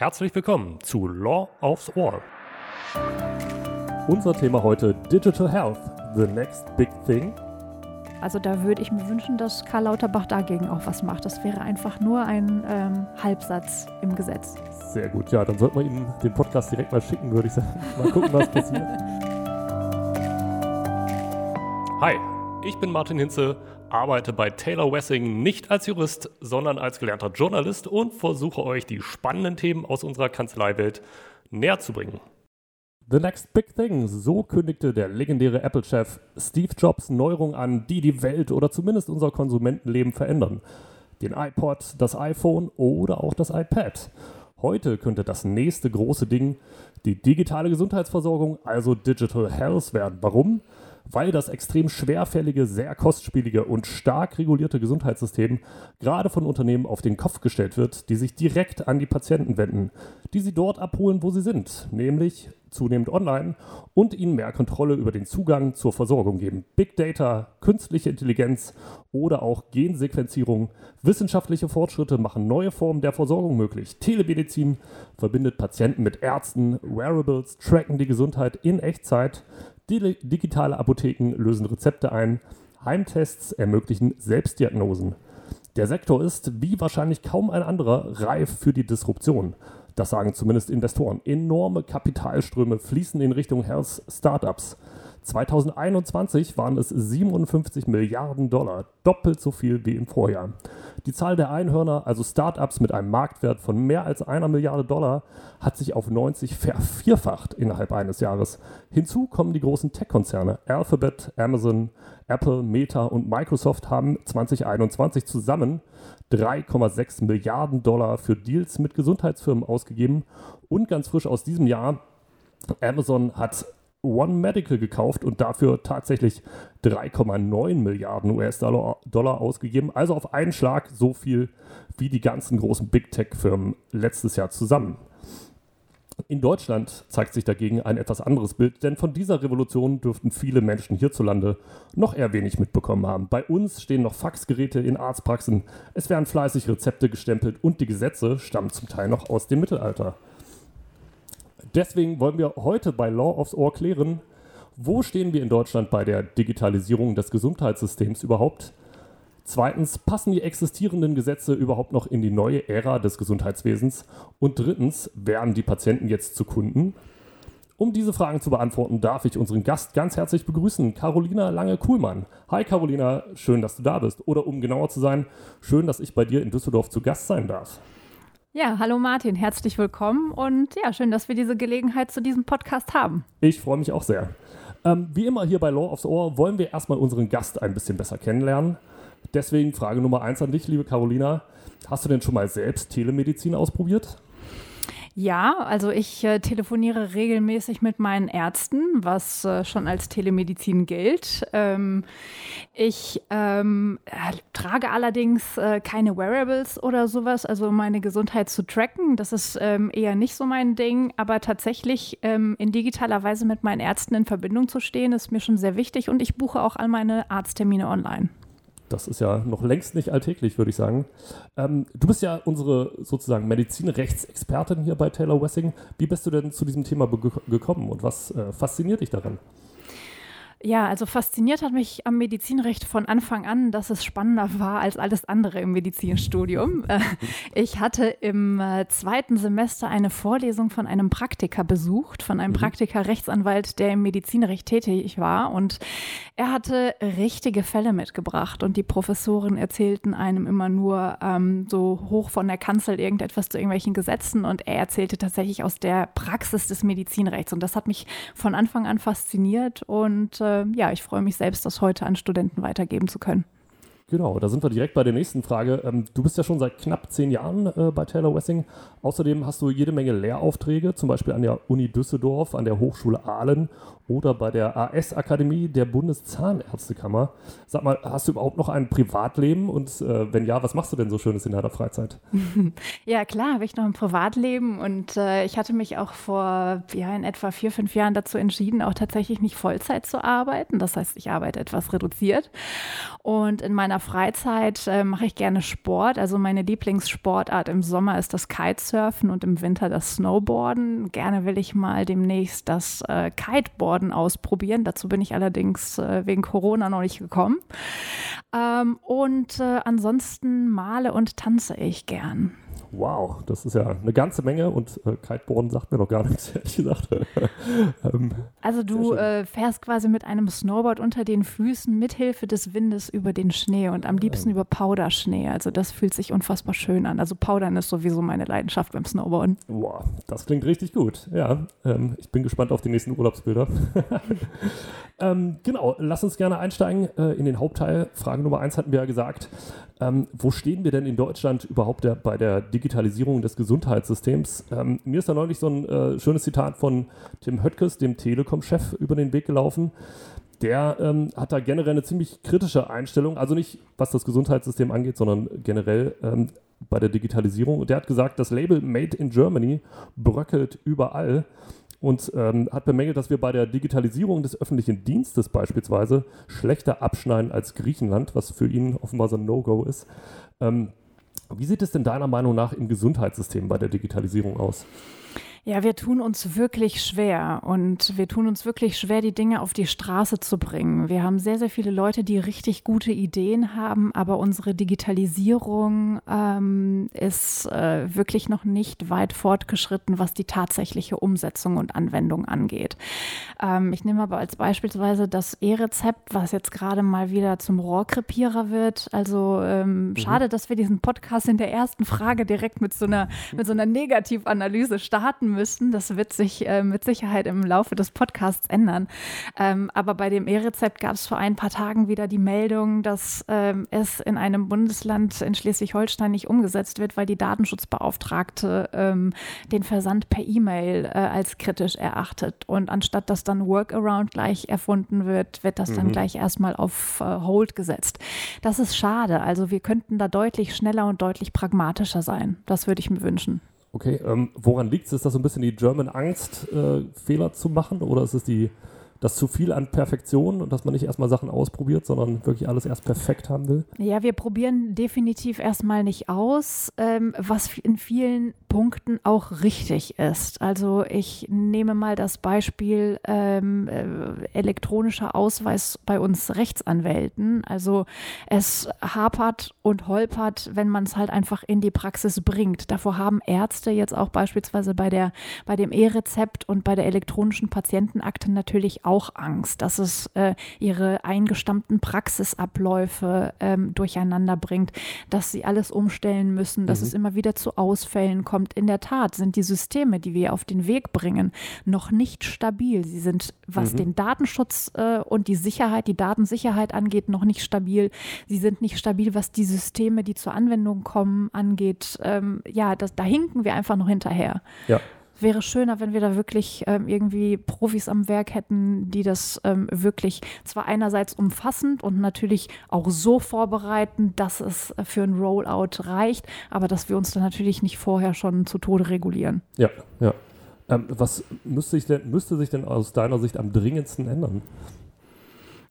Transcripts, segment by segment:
Herzlich willkommen zu Law aufs Ohr. Unser Thema heute Digital Health, the next big thing. Also da würde ich mir wünschen, dass Karl Lauterbach dagegen auch was macht. Das wäre einfach nur ein ähm, Halbsatz im Gesetz. Sehr gut, ja, dann sollten wir ihm den Podcast direkt mal schicken, würde ich sagen. Mal gucken, was passiert. Hi, ich bin Martin Hinze, arbeite bei Taylor Wessing nicht als Jurist, sondern als gelernter Journalist und versuche euch die spannenden Themen aus unserer Kanzleiwelt näher zu bringen. The next big thing, so kündigte der legendäre Apple-Chef Steve Jobs Neuerungen an, die die Welt oder zumindest unser Konsumentenleben verändern. Den iPod, das iPhone oder auch das iPad. Heute könnte das nächste große Ding die digitale Gesundheitsversorgung, also Digital Health werden. Warum? Weil das extrem schwerfällige, sehr kostspielige und stark regulierte Gesundheitssystem gerade von Unternehmen auf den Kopf gestellt wird, die sich direkt an die Patienten wenden, die sie dort abholen, wo sie sind, nämlich zunehmend online und ihnen mehr Kontrolle über den Zugang zur Versorgung geben. Big Data, künstliche Intelligenz oder auch Gensequenzierung, wissenschaftliche Fortschritte machen neue Formen der Versorgung möglich. Telemedizin verbindet Patienten mit Ärzten, Wearables tracken die Gesundheit in Echtzeit, digitale Apotheken lösen Rezepte ein, Heimtests ermöglichen Selbstdiagnosen. Der Sektor ist, wie wahrscheinlich kaum ein anderer, reif für die Disruption. Das sagen zumindest Investoren. Enorme Kapitalströme fließen in Richtung Health Startups. 2021 waren es 57 Milliarden Dollar, doppelt so viel wie im Vorjahr. Die Zahl der Einhörner, also Startups mit einem Marktwert von mehr als einer Milliarde Dollar, hat sich auf 90 vervierfacht innerhalb eines Jahres. Hinzu kommen die großen Tech-Konzerne. Alphabet, Amazon, Apple, Meta und Microsoft haben 2021 zusammen 3,6 Milliarden Dollar für Deals mit Gesundheitsfirmen ausgegeben. Und ganz frisch aus diesem Jahr, Amazon hat One Medical gekauft und dafür tatsächlich 3,9 Milliarden US-Dollar ausgegeben. Also auf einen Schlag so viel wie die ganzen großen Big Tech-Firmen letztes Jahr zusammen. In Deutschland zeigt sich dagegen ein etwas anderes Bild, denn von dieser Revolution dürften viele Menschen hierzulande noch eher wenig mitbekommen haben. Bei uns stehen noch Faxgeräte in Arztpraxen, es werden fleißig Rezepte gestempelt und die Gesetze stammen zum Teil noch aus dem Mittelalter. Deswegen wollen wir heute bei Law of Ohr klären, wo stehen wir in Deutschland bei der Digitalisierung des Gesundheitssystems überhaupt? Zweitens, passen die existierenden Gesetze überhaupt noch in die neue Ära des Gesundheitswesens? Und drittens, werden die Patienten jetzt zu Kunden? Um diese Fragen zu beantworten, darf ich unseren Gast ganz herzlich begrüßen, Carolina Lange-Kuhlmann. Hi Carolina, schön, dass du da bist. Oder um genauer zu sein, schön, dass ich bei dir in Düsseldorf zu Gast sein darf. Ja, hallo Martin, herzlich willkommen und ja, schön, dass wir diese Gelegenheit zu diesem Podcast haben. Ich freue mich auch sehr. Ähm, wie immer hier bei Law of the Ohr wollen wir erstmal unseren Gast ein bisschen besser kennenlernen. Deswegen Frage Nummer eins an dich, liebe Carolina. Hast du denn schon mal selbst Telemedizin ausprobiert? Ja, also ich äh, telefoniere regelmäßig mit meinen Ärzten, was äh, schon als Telemedizin gilt. Ähm, ich ähm, äh, trage allerdings äh, keine Wearables oder sowas, also meine Gesundheit zu tracken. Das ist ähm, eher nicht so mein Ding, aber tatsächlich ähm, in digitaler Weise mit meinen Ärzten in Verbindung zu stehen, ist mir schon sehr wichtig und ich buche auch all meine Arzttermine online. Das ist ja noch längst nicht alltäglich, würde ich sagen. Ähm, du bist ja unsere sozusagen Medizinrechtsexpertin hier bei Taylor Wessing. Wie bist du denn zu diesem Thema gekommen und was äh, fasziniert dich daran? Ja, also fasziniert hat mich am Medizinrecht von Anfang an, dass es spannender war als alles andere im Medizinstudium. Äh, ich hatte im äh, zweiten Semester eine Vorlesung von einem Praktiker besucht, von einem mhm. Praktiker-Rechtsanwalt, der im Medizinrecht tätig war. Und er hatte richtige Fälle mitgebracht. Und die Professoren erzählten einem immer nur ähm, so hoch von der Kanzel irgendetwas zu irgendwelchen Gesetzen. Und er erzählte tatsächlich aus der Praxis des Medizinrechts. Und das hat mich von Anfang an fasziniert. Und äh, ja, ich freue mich selbst, das heute an Studenten weitergeben zu können. Genau, da sind wir direkt bei der nächsten Frage. Ähm, du bist ja schon seit knapp zehn Jahren äh, bei Taylor Wessing. Außerdem hast du jede Menge Lehraufträge, zum Beispiel an der Uni Düsseldorf, an der Hochschule Aalen oder bei der AS-Akademie der Bundeszahnärztekammer. Sag mal, hast du überhaupt noch ein Privatleben? Und äh, wenn ja, was machst du denn so Schönes in deiner Freizeit? ja, klar, habe ich noch ein Privatleben und äh, ich hatte mich auch vor ja, in etwa vier, fünf Jahren dazu entschieden, auch tatsächlich nicht Vollzeit zu arbeiten. Das heißt, ich arbeite etwas reduziert. Und in meiner Freizeit äh, mache ich gerne Sport. Also meine Lieblingssportart im Sommer ist das Kitesurfen und im Winter das Snowboarden. Gerne will ich mal demnächst das äh, Kiteboarden ausprobieren. Dazu bin ich allerdings äh, wegen Corona noch nicht gekommen. Ähm, und äh, ansonsten male und tanze ich gern. Wow, das ist ja eine ganze Menge und äh, Kiteboarden sagt mir noch gar nichts, ehrlich gesagt. ähm, also du äh, fährst quasi mit einem Snowboard unter den Füßen mithilfe des Windes über den Schnee und am liebsten ähm. über Powderschnee. Also das fühlt sich unfassbar schön an. Also Powdern ist sowieso meine Leidenschaft beim Snowboarden. Wow, das klingt richtig gut. Ja, ähm, ich bin gespannt auf die nächsten Urlaubsbilder. Ähm, genau, lass uns gerne einsteigen äh, in den Hauptteil. Frage Nummer eins hatten wir ja gesagt. Ähm, wo stehen wir denn in Deutschland überhaupt der, bei der Digitalisierung des Gesundheitssystems? Ähm, mir ist da neulich so ein äh, schönes Zitat von Tim Höttges, dem Telekom-Chef, über den Weg gelaufen. Der ähm, hat da generell eine ziemlich kritische Einstellung, also nicht was das Gesundheitssystem angeht, sondern generell ähm, bei der Digitalisierung. Und der hat gesagt, das Label Made in Germany bröckelt überall und ähm, hat bemängelt, dass wir bei der Digitalisierung des öffentlichen Dienstes beispielsweise schlechter abschneiden als Griechenland, was für ihn offenbar so ein No-Go ist. Ähm, wie sieht es denn deiner Meinung nach im Gesundheitssystem bei der Digitalisierung aus? Ja, wir tun uns wirklich schwer und wir tun uns wirklich schwer, die Dinge auf die Straße zu bringen. Wir haben sehr, sehr viele Leute, die richtig gute Ideen haben, aber unsere Digitalisierung ähm, ist äh, wirklich noch nicht weit fortgeschritten, was die tatsächliche Umsetzung und Anwendung angeht. Ähm, ich nehme aber als beispielsweise das E-Rezept, was jetzt gerade mal wieder zum Rohrkrepierer wird. Also ähm, mhm. schade, dass wir diesen Podcast in der ersten Frage direkt mit so einer, mit so einer Negativanalyse starten müssen. Das wird sich äh, mit Sicherheit im Laufe des Podcasts ändern. Ähm, aber bei dem E-Rezept gab es vor ein paar Tagen wieder die Meldung, dass ähm, es in einem Bundesland in Schleswig-Holstein nicht umgesetzt wird, weil die Datenschutzbeauftragte ähm, den Versand per E-Mail äh, als kritisch erachtet. Und anstatt dass dann Workaround gleich erfunden wird, wird das mhm. dann gleich erstmal auf äh, Hold gesetzt. Das ist schade. Also wir könnten da deutlich schneller und deutlich pragmatischer sein. Das würde ich mir wünschen. Okay, ähm, woran liegt es? Ist das so ein bisschen die German Angst, äh, Fehler zu machen? Oder ist es die das zu viel an Perfektion und dass man nicht erstmal Sachen ausprobiert, sondern wirklich alles erst perfekt haben will? Ja, wir probieren definitiv erstmal nicht aus, ähm, was in vielen Punkten auch richtig ist. Also ich nehme mal das Beispiel ähm, äh, elektronischer Ausweis bei uns Rechtsanwälten. Also es hapert und holpert, wenn man es halt einfach in die Praxis bringt. Davor haben Ärzte jetzt auch beispielsweise bei der bei dem E-Rezept und bei der elektronischen Patientenakte natürlich auch auch Angst, dass es äh, ihre eingestammten Praxisabläufe ähm, durcheinander bringt, dass sie alles umstellen müssen, dass mhm. es immer wieder zu Ausfällen kommt. In der Tat sind die Systeme, die wir auf den Weg bringen, noch nicht stabil. Sie sind, was mhm. den Datenschutz äh, und die Sicherheit, die Datensicherheit angeht, noch nicht stabil. Sie sind nicht stabil, was die Systeme, die zur Anwendung kommen, angeht. Ähm, ja, das, da hinken wir einfach noch hinterher. Ja wäre schöner, wenn wir da wirklich ähm, irgendwie Profis am Werk hätten, die das ähm, wirklich zwar einerseits umfassend und natürlich auch so vorbereiten, dass es für ein Rollout reicht, aber dass wir uns dann natürlich nicht vorher schon zu Tode regulieren. Ja, ja. Ähm, was müsste denn, müsste sich denn aus deiner Sicht am dringendsten ändern?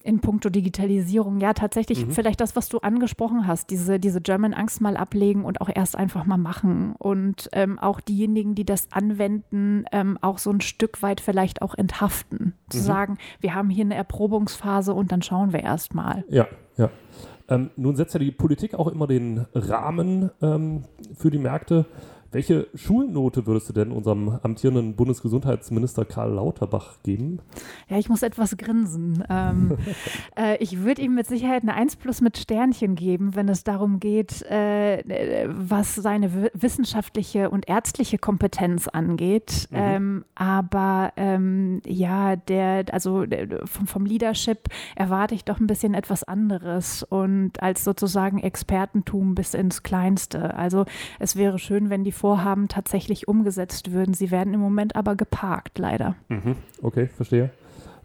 In puncto Digitalisierung. Ja, tatsächlich mhm. vielleicht das, was du angesprochen hast, diese, diese German Angst mal ablegen und auch erst einfach mal machen. Und ähm, auch diejenigen, die das anwenden, ähm, auch so ein Stück weit vielleicht auch enthaften. Zu mhm. sagen, wir haben hier eine Erprobungsphase und dann schauen wir erst mal. Ja, ja. Ähm, nun setzt ja die Politik auch immer den Rahmen ähm, für die Märkte. Welche Schulnote würdest du denn unserem amtierenden Bundesgesundheitsminister Karl Lauterbach geben? Ja, ich muss etwas grinsen. Ähm, äh, ich würde ihm mit Sicherheit eine 1 plus mit Sternchen geben, wenn es darum geht, äh, was seine wissenschaftliche und ärztliche Kompetenz angeht. Mhm. Ähm, aber ähm, ja, der, also der, vom, vom Leadership erwarte ich doch ein bisschen etwas anderes und als sozusagen Expertentum bis ins Kleinste. Also es wäre schön, wenn die Vorhaben tatsächlich umgesetzt würden. Sie werden im Moment aber geparkt, leider. Mhm. Okay, verstehe.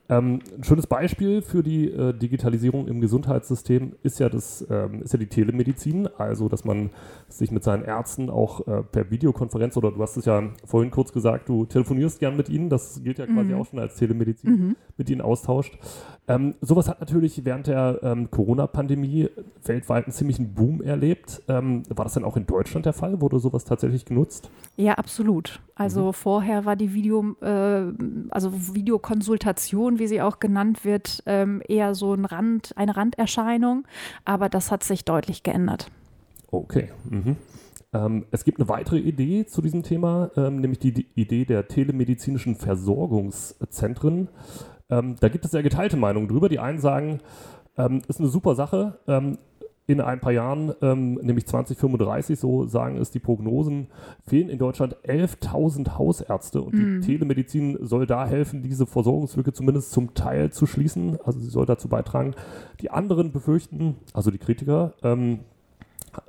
Ähm, ein schönes Beispiel für die äh, Digitalisierung im Gesundheitssystem ist ja, das, ähm, ist ja die Telemedizin, also dass man sich mit seinen Ärzten auch äh, per Videokonferenz oder du hast es ja vorhin kurz gesagt, du telefonierst gern mit ihnen, das gilt ja quasi mhm. auch schon als Telemedizin, mhm. mit ihnen austauscht. Ähm, sowas hat natürlich während der ähm, Corona-Pandemie weltweit einen ziemlichen Boom erlebt. Ähm, war das denn auch in Deutschland der Fall? Wurde sowas tatsächlich genutzt? Ja, absolut. Also mhm. vorher war die Video, äh, also Videokonsultation, wie sie auch genannt wird, ähm, eher so ein Rand, eine Randerscheinung, aber das hat sich deutlich geändert. Okay. Mhm. Ähm, es gibt eine weitere Idee zu diesem Thema, ähm, nämlich die, die, Idee der telemedizinischen Versorgungszentren. Ähm, da gibt es ja geteilte Meinungen drüber. Die einen sagen, ähm, ist eine super Sache. In ein paar Jahren, ähm, nämlich 2035, so sagen es die Prognosen, fehlen in Deutschland 11.000 Hausärzte und mhm. die Telemedizin soll da helfen, diese Versorgungslücke zumindest zum Teil zu schließen. Also sie soll dazu beitragen. Die anderen befürchten, also die Kritiker, ähm,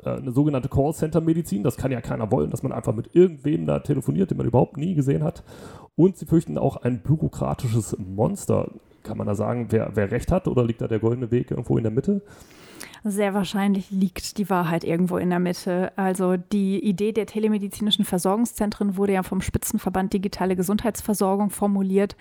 äh, eine sogenannte Callcenter-Medizin. Das kann ja keiner wollen, dass man einfach mit irgendwem da telefoniert, den man überhaupt nie gesehen hat. Und sie fürchten auch ein bürokratisches Monster. Kann man da sagen, wer, wer recht hat oder liegt da der goldene Weg irgendwo in der Mitte? Sehr wahrscheinlich liegt die Wahrheit irgendwo in der Mitte. Also die Idee der telemedizinischen Versorgungszentren wurde ja vom Spitzenverband Digitale Gesundheitsversorgung formuliert.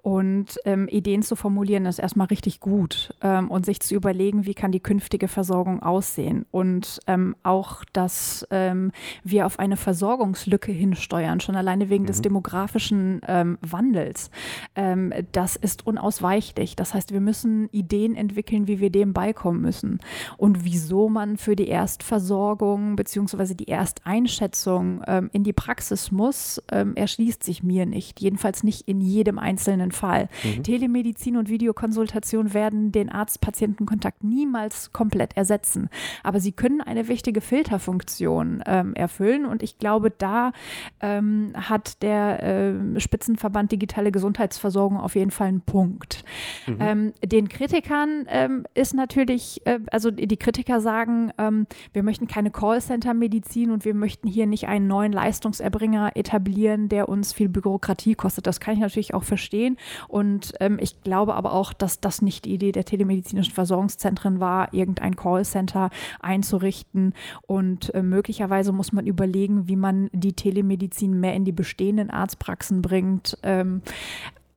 Und ähm, Ideen zu formulieren ist erstmal richtig gut. Ähm, und sich zu überlegen, wie kann die künftige Versorgung aussehen. Und ähm, auch, dass ähm, wir auf eine Versorgungslücke hinsteuern, schon alleine wegen mhm. des demografischen ähm, Wandels. Ähm, das ist unausweichlich. Das heißt, wir müssen Ideen entwickeln, wie wir dem beikommen müssen und wieso man für die Erstversorgung bzw. die Ersteinschätzung ähm, in die Praxis muss, ähm, erschließt sich mir nicht. Jedenfalls nicht in jedem einzelnen Fall. Mhm. Telemedizin und Videokonsultation werden den Arzt-Patienten-Kontakt niemals komplett ersetzen. Aber sie können eine wichtige Filterfunktion ähm, erfüllen und ich glaube, da ähm, hat der äh, Spitzenverband Digitale Gesundheitsversorgung auf jeden Fall einen Punkt. Mhm. Ähm, den Kritikern ähm, ist natürlich, äh, also die Kritiker sagen, ähm, wir möchten keine Callcenter-Medizin und wir möchten hier nicht einen neuen Leistungserbringer etablieren, der uns viel Bürokratie kostet. Das kann ich natürlich auch verstehen. Und ähm, ich glaube aber auch, dass das nicht die Idee der telemedizinischen Versorgungszentren war, irgendein Callcenter einzurichten. Und äh, möglicherweise muss man überlegen, wie man die Telemedizin mehr in die bestehenden Arztpraxen bringt. Ähm,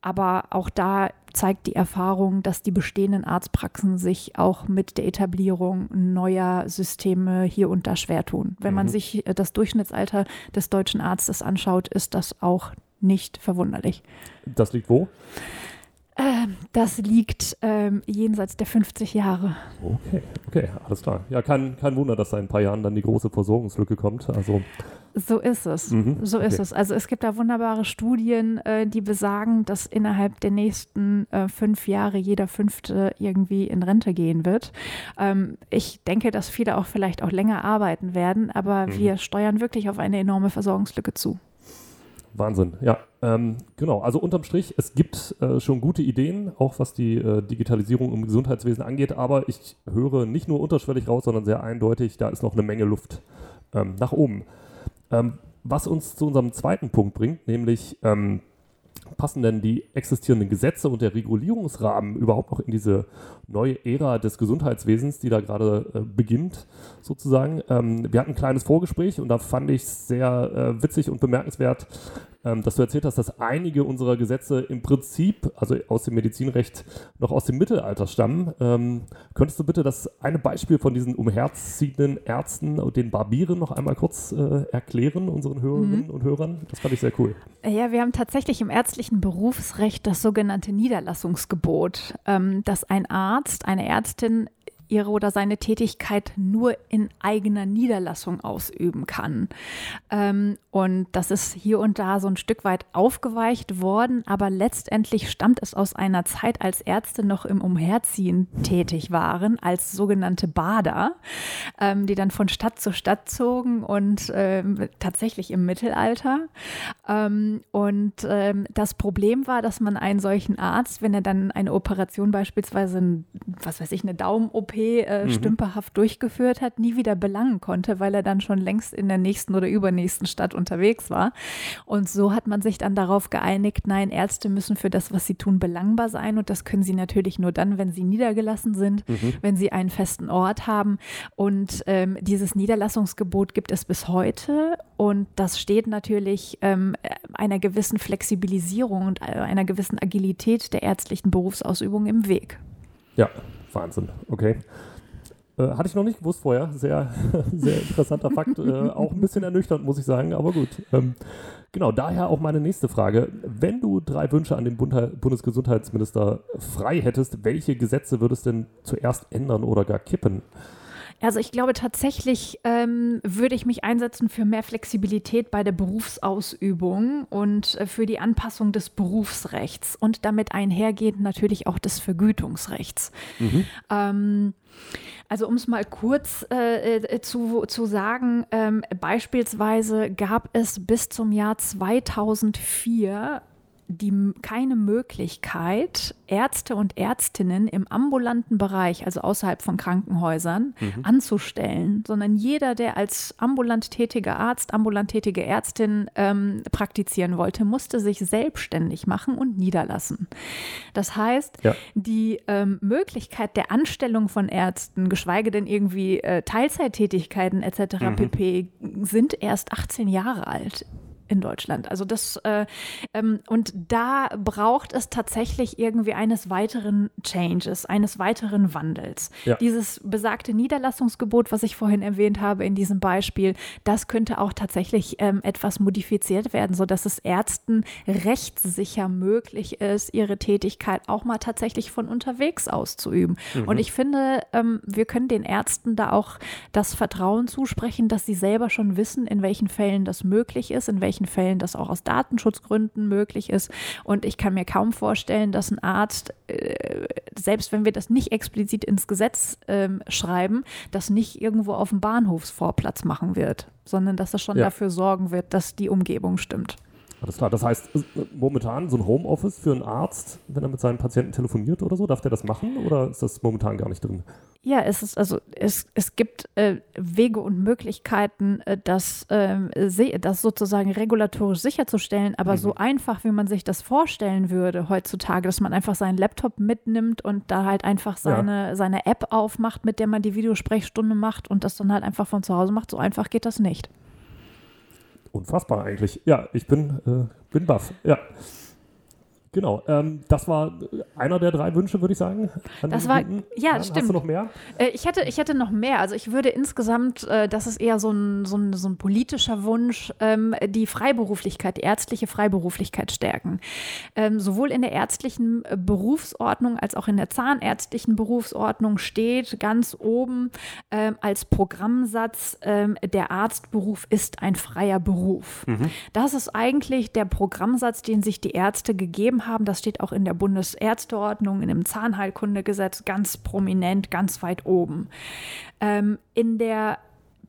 aber auch da zeigt die Erfahrung, dass die bestehenden Arztpraxen sich auch mit der Etablierung neuer Systeme hier und da schwer tun. Wenn mhm. man sich äh, das Durchschnittsalter des deutschen Arztes anschaut, ist das auch nicht verwunderlich. Das liegt wo? Ähm, das liegt ähm, jenseits der 50 Jahre. Okay, okay, alles klar. Ja, kein, kein Wunder, dass da in ein paar Jahren dann die große Versorgungslücke kommt. Also so ist es. Mhm, so ist es. Also es gibt da wunderbare Studien, äh, die besagen, dass innerhalb der nächsten äh, fünf Jahre jeder Fünfte irgendwie in Rente gehen wird. Ähm, ich denke, dass viele auch vielleicht auch länger arbeiten werden, aber mhm. wir steuern wirklich auf eine enorme Versorgungslücke zu. Wahnsinn, ja. Ähm, genau, also unterm Strich, es gibt äh, schon gute Ideen, auch was die äh, Digitalisierung im Gesundheitswesen angeht, aber ich höre nicht nur unterschwellig raus, sondern sehr eindeutig, da ist noch eine Menge Luft ähm, nach oben. Ähm, was uns zu unserem zweiten Punkt bringt, nämlich ähm, passen denn die existierenden Gesetze und der Regulierungsrahmen überhaupt noch in diese neue Ära des Gesundheitswesens, die da gerade äh, beginnt, sozusagen? Ähm, wir hatten ein kleines Vorgespräch und da fand ich es sehr äh, witzig und bemerkenswert, dass du erzählt hast, dass einige unserer Gesetze im Prinzip, also aus dem Medizinrecht, noch aus dem Mittelalter stammen. Ähm, könntest du bitte das eine Beispiel von diesen umherziehenden Ärzten und den Barbieren noch einmal kurz äh, erklären, unseren Hörerinnen mhm. und Hörern? Das fand ich sehr cool. Ja, wir haben tatsächlich im ärztlichen Berufsrecht das sogenannte Niederlassungsgebot, ähm, dass ein Arzt, eine Ärztin ihre oder seine Tätigkeit nur in eigener Niederlassung ausüben kann. Ähm, und das ist hier und da so ein Stück weit aufgeweicht worden, aber letztendlich stammt es aus einer Zeit, als Ärzte noch im Umherziehen tätig waren, als sogenannte Bader, ähm, die dann von Stadt zu Stadt zogen und ähm, tatsächlich im Mittelalter. Ähm, und ähm, das Problem war, dass man einen solchen Arzt, wenn er dann eine Operation beispielsweise, was weiß ich, eine Daumen-OP äh, mhm. stümperhaft durchgeführt hat, nie wieder belangen konnte, weil er dann schon längst in der nächsten oder übernächsten Stadt unterwegs war. Und so hat man sich dann darauf geeinigt, nein, Ärzte müssen für das, was sie tun, belangbar sein. Und das können sie natürlich nur dann, wenn sie niedergelassen sind, mhm. wenn sie einen festen Ort haben. Und ähm, dieses Niederlassungsgebot gibt es bis heute. Und das steht natürlich ähm, einer gewissen Flexibilisierung und einer gewissen Agilität der ärztlichen Berufsausübung im Weg. Ja, Wahnsinn. Okay. Äh, hatte ich noch nicht gewusst vorher. Sehr, sehr interessanter Fakt. Äh, auch ein bisschen ernüchternd, muss ich sagen, aber gut. Ähm, genau, daher auch meine nächste Frage. Wenn du drei Wünsche an den Bund Bundesgesundheitsminister frei hättest, welche Gesetze würdest du denn zuerst ändern oder gar kippen? Also ich glaube tatsächlich ähm, würde ich mich einsetzen für mehr Flexibilität bei der Berufsausübung und äh, für die Anpassung des Berufsrechts und damit einhergehend natürlich auch des Vergütungsrechts. Mhm. Ähm, also um es mal kurz äh, äh, zu, zu sagen, ähm, beispielsweise gab es bis zum Jahr 2004 die, keine Möglichkeit, Ärzte und Ärztinnen im ambulanten Bereich, also außerhalb von Krankenhäusern, mhm. anzustellen, sondern jeder, der als ambulant tätiger Arzt, ambulant tätige Ärztin ähm, praktizieren wollte, musste sich selbstständig machen und niederlassen. Das heißt, ja. die ähm, Möglichkeit der Anstellung von Ärzten, geschweige denn irgendwie äh, Teilzeittätigkeiten etc. Mhm. pp, sind erst 18 Jahre alt in Deutschland. Also das äh, ähm, und da braucht es tatsächlich irgendwie eines weiteren Changes, eines weiteren Wandels. Ja. Dieses besagte Niederlassungsgebot, was ich vorhin erwähnt habe in diesem Beispiel, das könnte auch tatsächlich ähm, etwas modifiziert werden, sodass es Ärzten rechtssicher möglich ist, ihre Tätigkeit auch mal tatsächlich von unterwegs auszuüben. Mhm. Und ich finde, ähm, wir können den Ärzten da auch das Vertrauen zusprechen, dass sie selber schon wissen, in welchen Fällen das möglich ist, in welchen manchen Fällen das auch aus Datenschutzgründen möglich ist. Und ich kann mir kaum vorstellen, dass ein Arzt, äh, selbst wenn wir das nicht explizit ins Gesetz äh, schreiben, das nicht irgendwo auf dem Bahnhofsvorplatz machen wird, sondern dass er schon ja. dafür sorgen wird, dass die Umgebung stimmt. Alles klar. Das heißt, momentan so ein Homeoffice für einen Arzt, wenn er mit seinen Patienten telefoniert oder so, darf der das machen oder ist das momentan gar nicht drin? Ja, es ist also es, es gibt äh, Wege und Möglichkeiten, äh, das, äh, das sozusagen regulatorisch sicherzustellen, aber mhm. so einfach, wie man sich das vorstellen würde heutzutage, dass man einfach seinen Laptop mitnimmt und da halt einfach seine, ja. seine App aufmacht, mit der man die Videosprechstunde macht und das dann halt einfach von zu Hause macht, so einfach geht das nicht unfassbar eigentlich. Ja, ich bin, äh, bin baff. Ja. Genau, ähm, das war einer der drei Wünsche, würde ich sagen. Das war, ja, ja, stimmt. Hast du noch mehr? Äh, ich, hätte, ich hätte noch mehr. Also ich würde insgesamt, äh, das ist eher so ein, so ein, so ein politischer Wunsch, ähm, die Freiberuflichkeit, die ärztliche Freiberuflichkeit stärken. Ähm, sowohl in der ärztlichen äh, Berufsordnung als auch in der zahnärztlichen Berufsordnung steht ganz oben ähm, als Programmsatz, ähm, der Arztberuf ist ein freier Beruf. Mhm. Das ist eigentlich der Programmsatz, den sich die Ärzte gegeben haben. Das steht auch in der Bundesärzteordnung, in dem Zahnheilkundegesetz ganz prominent, ganz weit oben. Ähm, in der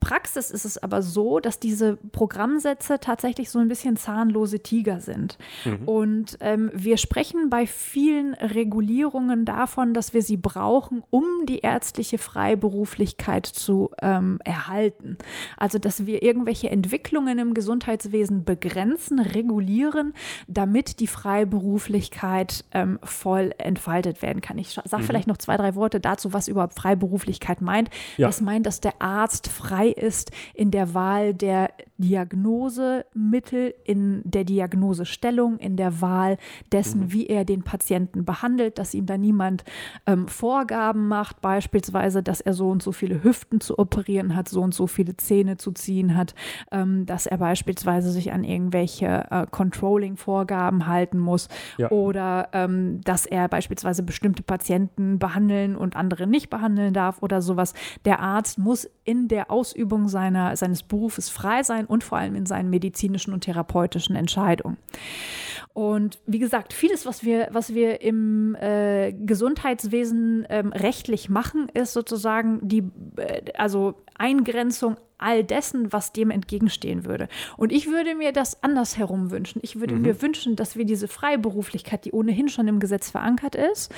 Praxis ist es aber so, dass diese Programmsätze tatsächlich so ein bisschen zahnlose Tiger sind. Mhm. Und ähm, wir sprechen bei vielen Regulierungen davon, dass wir sie brauchen, um die ärztliche Freiberuflichkeit zu ähm, erhalten. Also, dass wir irgendwelche Entwicklungen im Gesundheitswesen begrenzen, regulieren, damit die Freiberuflichkeit ähm, voll entfaltet werden kann. Ich sage mhm. vielleicht noch zwei, drei Worte dazu, was überhaupt Freiberuflichkeit meint. Ja. Das meint, dass der Arzt frei ist in der Wahl der Diagnosemittel, in der Diagnosestellung, in der Wahl dessen, mhm. wie er den Patienten behandelt, dass ihm da niemand ähm, Vorgaben macht, beispielsweise, dass er so und so viele Hüften zu operieren hat, so und so viele Zähne zu ziehen hat, ähm, dass er beispielsweise sich an irgendwelche äh, Controlling-Vorgaben halten muss ja. oder ähm, dass er beispielsweise bestimmte Patienten behandeln und andere nicht behandeln darf oder sowas. Der Arzt muss in der Ausübung seiner, seines Berufes frei sein und vor allem in seinen medizinischen und therapeutischen Entscheidungen. Und wie gesagt, vieles, was wir, was wir im äh, Gesundheitswesen ähm, rechtlich machen, ist sozusagen die, äh, also Eingrenzung all dessen, was dem entgegenstehen würde. Und ich würde mir das andersherum wünschen. Ich würde mhm. mir wünschen, dass wir diese Freiberuflichkeit, die ohnehin schon im Gesetz verankert ist,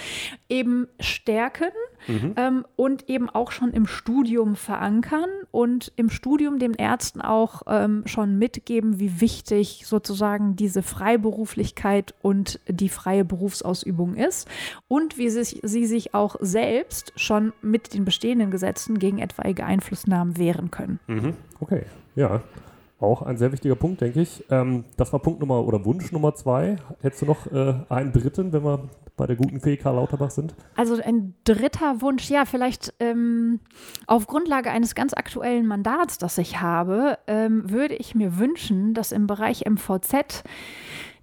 eben stärken mhm. ähm, und eben auch schon im Studium verankern und im Studium den Ärzten auch ähm, schon mitgeben, wie wichtig sozusagen diese Freiberuflichkeit und die freie Berufsausübung ist und wie sie, sie sich auch selbst schon mit den bestehenden Gesetzen gegen etwaige Einflussnahmen wehren können. Mhm. Okay, ja. Auch ein sehr wichtiger Punkt, denke ich. Ähm, das war Punkt Nummer oder Wunsch Nummer zwei. Hättest du noch äh, einen dritten, wenn wir bei der guten Fee Karl Lauterbach sind? Also ein dritter Wunsch, ja, vielleicht ähm, auf Grundlage eines ganz aktuellen Mandats, das ich habe, ähm, würde ich mir wünschen, dass im Bereich MVZ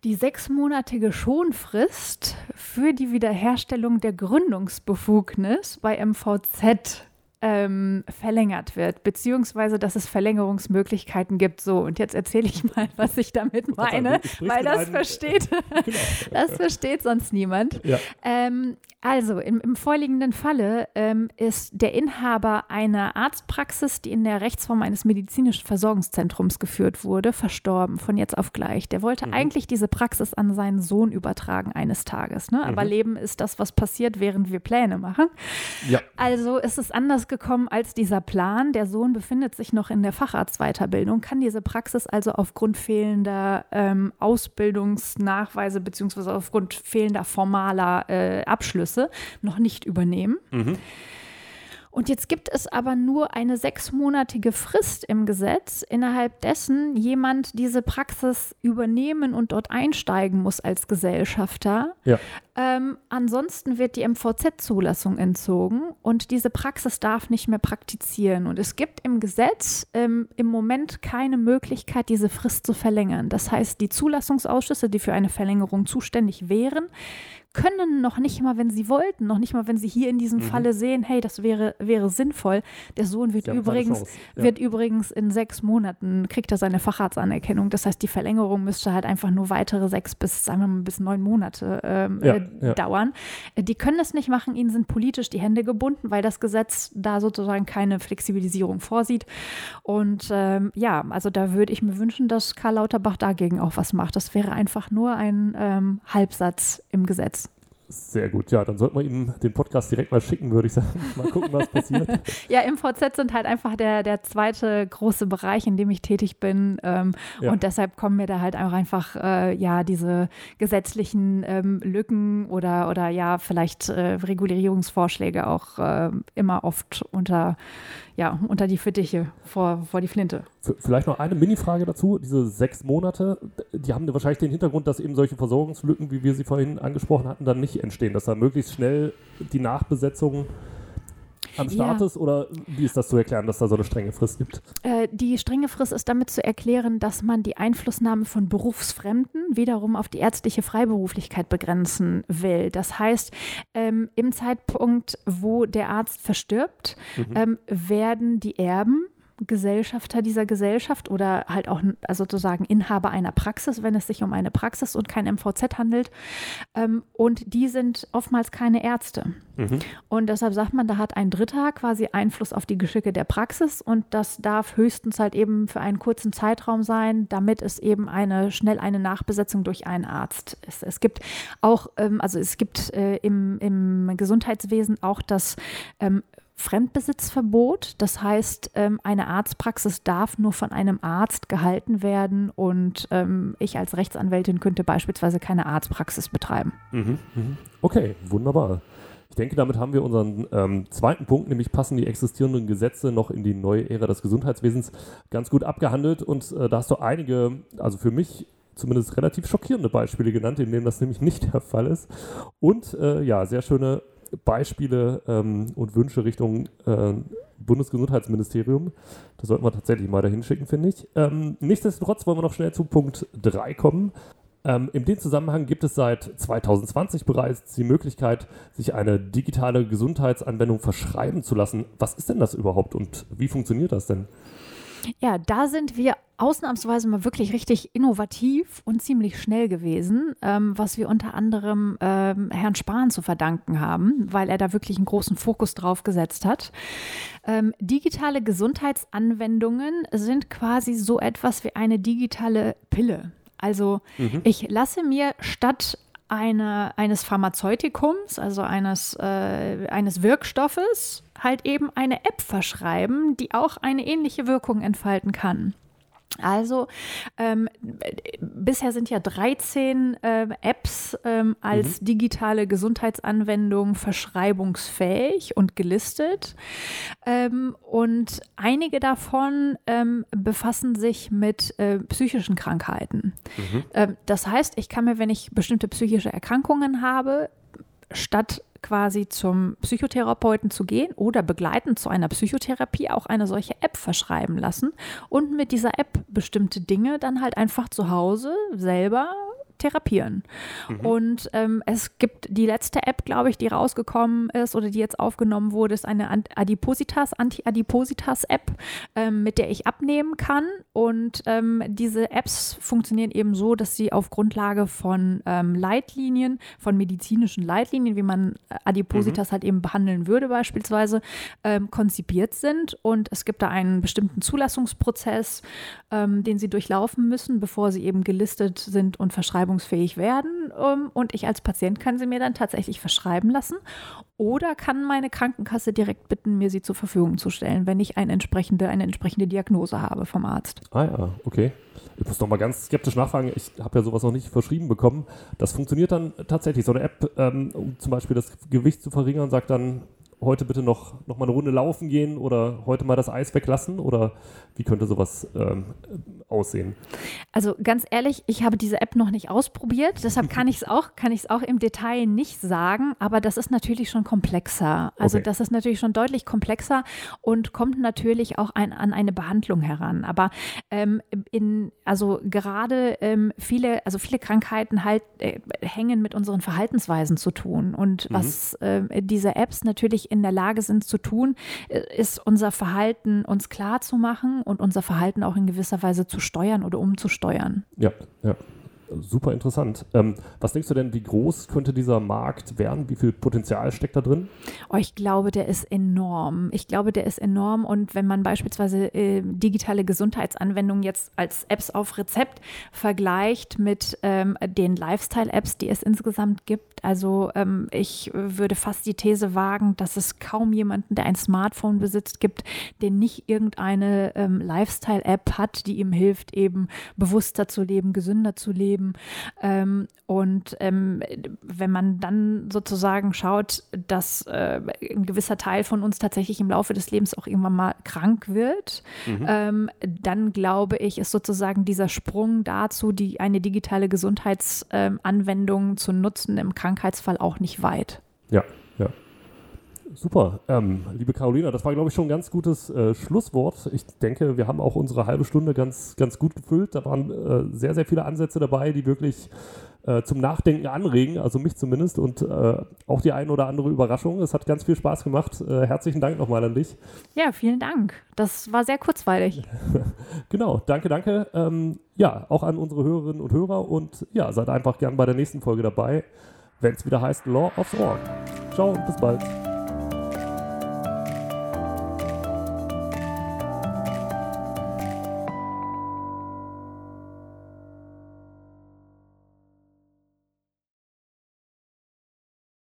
die sechsmonatige Schonfrist für die Wiederherstellung der Gründungsbefugnis bei MVZ ähm, verlängert wird, beziehungsweise dass es Verlängerungsmöglichkeiten gibt. So, und jetzt erzähle ich mal, was ich damit meine, weil das versteht, genau. das versteht sonst niemand. Ja. Ähm, also, im, im, vorliegenden Falle ähm, ist der Inhaber einer Arztpraxis, die in der Rechtsform eines medizinischen Versorgungszentrums geführt wurde, verstorben von jetzt auf gleich. Der wollte mhm. eigentlich diese Praxis an seinen Sohn übertragen eines Tages. Ne? Aber mhm. Leben ist das, was passiert, während wir Pläne machen. Ja. Also ist es anders gekommen als dieser Plan. Der Sohn befindet sich noch in der Facharztweiterbildung, kann diese Praxis also aufgrund fehlender ähm, Ausbildungsnachweise beziehungsweise aufgrund fehlender formaler äh, Abschlüsse noch nicht übernehmen. Mhm. Und jetzt gibt es aber nur eine sechsmonatige Frist im Gesetz, innerhalb dessen jemand diese Praxis übernehmen und dort einsteigen muss als Gesellschafter. Ja. Ähm, ansonsten wird die MVZ-Zulassung entzogen und diese Praxis darf nicht mehr praktizieren. Und es gibt im Gesetz ähm, im Moment keine Möglichkeit, diese Frist zu verlängern. Das heißt, die Zulassungsausschüsse, die für eine Verlängerung zuständig wären, können noch nicht mal, wenn sie wollten, noch nicht mal, wenn sie hier in diesem mhm. Falle sehen, hey, das wäre, wäre sinnvoll. Der Sohn wird übrigens, ja. wird übrigens in sechs Monaten, kriegt er seine Facharztanerkennung. Das heißt, die Verlängerung müsste halt einfach nur weitere sechs bis, sagen wir mal, bis neun Monate ähm, ja, äh, ja. dauern. Die können das nicht machen, ihnen sind politisch die Hände gebunden, weil das Gesetz da sozusagen keine Flexibilisierung vorsieht. Und ähm, ja, also da würde ich mir wünschen, dass Karl Lauterbach dagegen auch was macht. Das wäre einfach nur ein ähm, Halbsatz im Gesetz. Sehr gut, ja, dann sollten wir ihm den Podcast direkt mal schicken, würde ich sagen. Mal gucken, was passiert. ja, MVZ sind halt einfach der, der zweite große Bereich, in dem ich tätig bin. Ähm, ja. Und deshalb kommen mir da halt auch einfach äh, ja diese gesetzlichen ähm, Lücken oder, oder ja, vielleicht äh, Regulierungsvorschläge auch äh, immer oft unter ja, unter die Fittiche vor, vor die Flinte. Vielleicht noch eine Mini-Frage dazu. Diese sechs Monate, die haben wahrscheinlich den Hintergrund, dass eben solche Versorgungslücken, wie wir sie vorhin angesprochen hatten, dann nicht entstehen, dass da möglichst schnell die Nachbesetzung am Start oder wie ist das zu erklären, dass da so eine strenge Frist gibt? Äh, die strenge Frist ist damit zu erklären, dass man die Einflussnahme von Berufsfremden wiederum auf die ärztliche Freiberuflichkeit begrenzen will. Das heißt, ähm, im Zeitpunkt, wo der Arzt verstirbt, mhm. ähm, werden die Erben Gesellschafter dieser Gesellschaft oder halt auch also sozusagen Inhaber einer Praxis, wenn es sich um eine Praxis und kein MVZ handelt. Ähm, und die sind oftmals keine Ärzte. Mhm. Und deshalb sagt man, da hat ein Dritter quasi Einfluss auf die Geschicke der Praxis und das darf höchstens halt eben für einen kurzen Zeitraum sein, damit es eben eine schnell eine Nachbesetzung durch einen Arzt ist. Es gibt auch, ähm, also es gibt äh, im, im Gesundheitswesen auch das ähm, Fremdbesitzverbot. Das heißt, ähm, eine Arztpraxis darf nur von einem Arzt gehalten werden und ähm, ich als Rechtsanwältin könnte beispielsweise keine Arztpraxis betreiben. Mhm, mhm. Okay, wunderbar. Ich denke, damit haben wir unseren ähm, zweiten Punkt, nämlich passen die existierenden Gesetze noch in die neue Ära des Gesundheitswesens, ganz gut abgehandelt. Und äh, da hast du einige, also für mich zumindest relativ schockierende Beispiele genannt, in denen das nämlich nicht der Fall ist. Und äh, ja, sehr schöne Beispiele ähm, und Wünsche Richtung äh, Bundesgesundheitsministerium. Da sollten wir tatsächlich mal dahin schicken, finde ich. Ähm, nichtsdestotrotz wollen wir noch schnell zu Punkt 3 kommen. Ähm, in dem Zusammenhang gibt es seit 2020 bereits die Möglichkeit, sich eine digitale Gesundheitsanwendung verschreiben zu lassen. Was ist denn das überhaupt und wie funktioniert das denn? Ja, da sind wir ausnahmsweise mal wirklich richtig innovativ und ziemlich schnell gewesen, ähm, was wir unter anderem ähm, Herrn Spahn zu verdanken haben, weil er da wirklich einen großen Fokus drauf gesetzt hat. Ähm, digitale Gesundheitsanwendungen sind quasi so etwas wie eine digitale Pille. Also mhm. ich lasse mir statt eine, eines Pharmazeutikums, also eines, äh, eines Wirkstoffes, halt eben eine App verschreiben, die auch eine ähnliche Wirkung entfalten kann. Also ähm, bisher sind ja 13 äh, Apps ähm, als mhm. digitale Gesundheitsanwendung verschreibungsfähig und gelistet. Ähm, und einige davon ähm, befassen sich mit äh, psychischen Krankheiten. Mhm. Ähm, das heißt, ich kann mir, wenn ich bestimmte psychische Erkrankungen habe, statt quasi zum Psychotherapeuten zu gehen oder begleitend zu einer Psychotherapie auch eine solche App verschreiben lassen und mit dieser App bestimmte Dinge dann halt einfach zu Hause selber therapieren. Mhm. Und ähm, es gibt die letzte App, glaube ich, die rausgekommen ist oder die jetzt aufgenommen wurde, ist eine Adipositas, Anti-Adipositas-App, ähm, mit der ich abnehmen kann. Und ähm, diese Apps funktionieren eben so, dass sie auf Grundlage von ähm, Leitlinien, von medizinischen Leitlinien, wie man Adipositas mhm. halt eben behandeln würde, beispielsweise, ähm, konzipiert sind. Und es gibt da einen bestimmten Zulassungsprozess, ähm, den sie durchlaufen müssen, bevor sie eben gelistet sind und Verschreibungen handlungsfähig werden ähm, und ich als Patient kann sie mir dann tatsächlich verschreiben lassen oder kann meine Krankenkasse direkt bitten, mir sie zur Verfügung zu stellen, wenn ich eine entsprechende, eine entsprechende Diagnose habe vom Arzt. Ah ja, okay. Ich muss noch mal ganz skeptisch nachfragen. Ich habe ja sowas noch nicht verschrieben bekommen. Das funktioniert dann tatsächlich. So eine App, ähm, um zum Beispiel das Gewicht zu verringern, sagt dann, heute bitte noch, noch mal eine Runde laufen gehen oder heute mal das Eis weglassen? Oder wie könnte sowas ähm, aussehen? Also ganz ehrlich, ich habe diese App noch nicht ausprobiert, deshalb kann ich es auch, auch im Detail nicht sagen, aber das ist natürlich schon komplexer. Also okay. das ist natürlich schon deutlich komplexer und kommt natürlich auch ein, an eine Behandlung heran. Aber ähm, in, also gerade ähm, viele, also viele Krankheiten halt äh, hängen mit unseren Verhaltensweisen zu tun. Und mhm. was äh, diese Apps natürlich in der Lage sind zu tun, äh, ist unser Verhalten uns klar zu machen und unser Verhalten auch in gewisser Weise zu steuern oder umzusteuern. Ja, ja super interessant. Ähm, was denkst du denn, wie groß könnte dieser Markt werden? Wie viel Potenzial steckt da drin? Oh, ich glaube, der ist enorm. Ich glaube, der ist enorm. Und wenn man beispielsweise äh, digitale Gesundheitsanwendungen jetzt als Apps auf Rezept vergleicht mit ähm, den Lifestyle-Apps, die es insgesamt gibt, also ähm, ich würde fast die These wagen, dass es kaum jemanden, der ein Smartphone besitzt, gibt, der nicht irgendeine ähm, Lifestyle-App hat, die ihm hilft, eben bewusster zu leben, gesünder zu leben Leben. Ähm, und ähm, wenn man dann sozusagen schaut, dass äh, ein gewisser Teil von uns tatsächlich im Laufe des Lebens auch irgendwann mal krank wird, mhm. ähm, dann glaube ich, ist sozusagen dieser Sprung dazu, die eine digitale Gesundheitsanwendung zu nutzen im Krankheitsfall auch nicht weit. Ja, ja. Super. Ähm, liebe Carolina, das war, glaube ich, schon ein ganz gutes äh, Schlusswort. Ich denke, wir haben auch unsere halbe Stunde ganz, ganz gut gefüllt. Da waren äh, sehr, sehr viele Ansätze dabei, die wirklich äh, zum Nachdenken anregen, also mich zumindest, und äh, auch die ein oder andere Überraschung. Es hat ganz viel Spaß gemacht. Äh, herzlichen Dank nochmal an dich. Ja, vielen Dank. Das war sehr kurzweilig. genau, danke, danke. Ähm, ja, auch an unsere Hörerinnen und Hörer und ja, seid einfach gern bei der nächsten Folge dabei, wenn es wieder heißt Law of Org. Ciao und bis bald.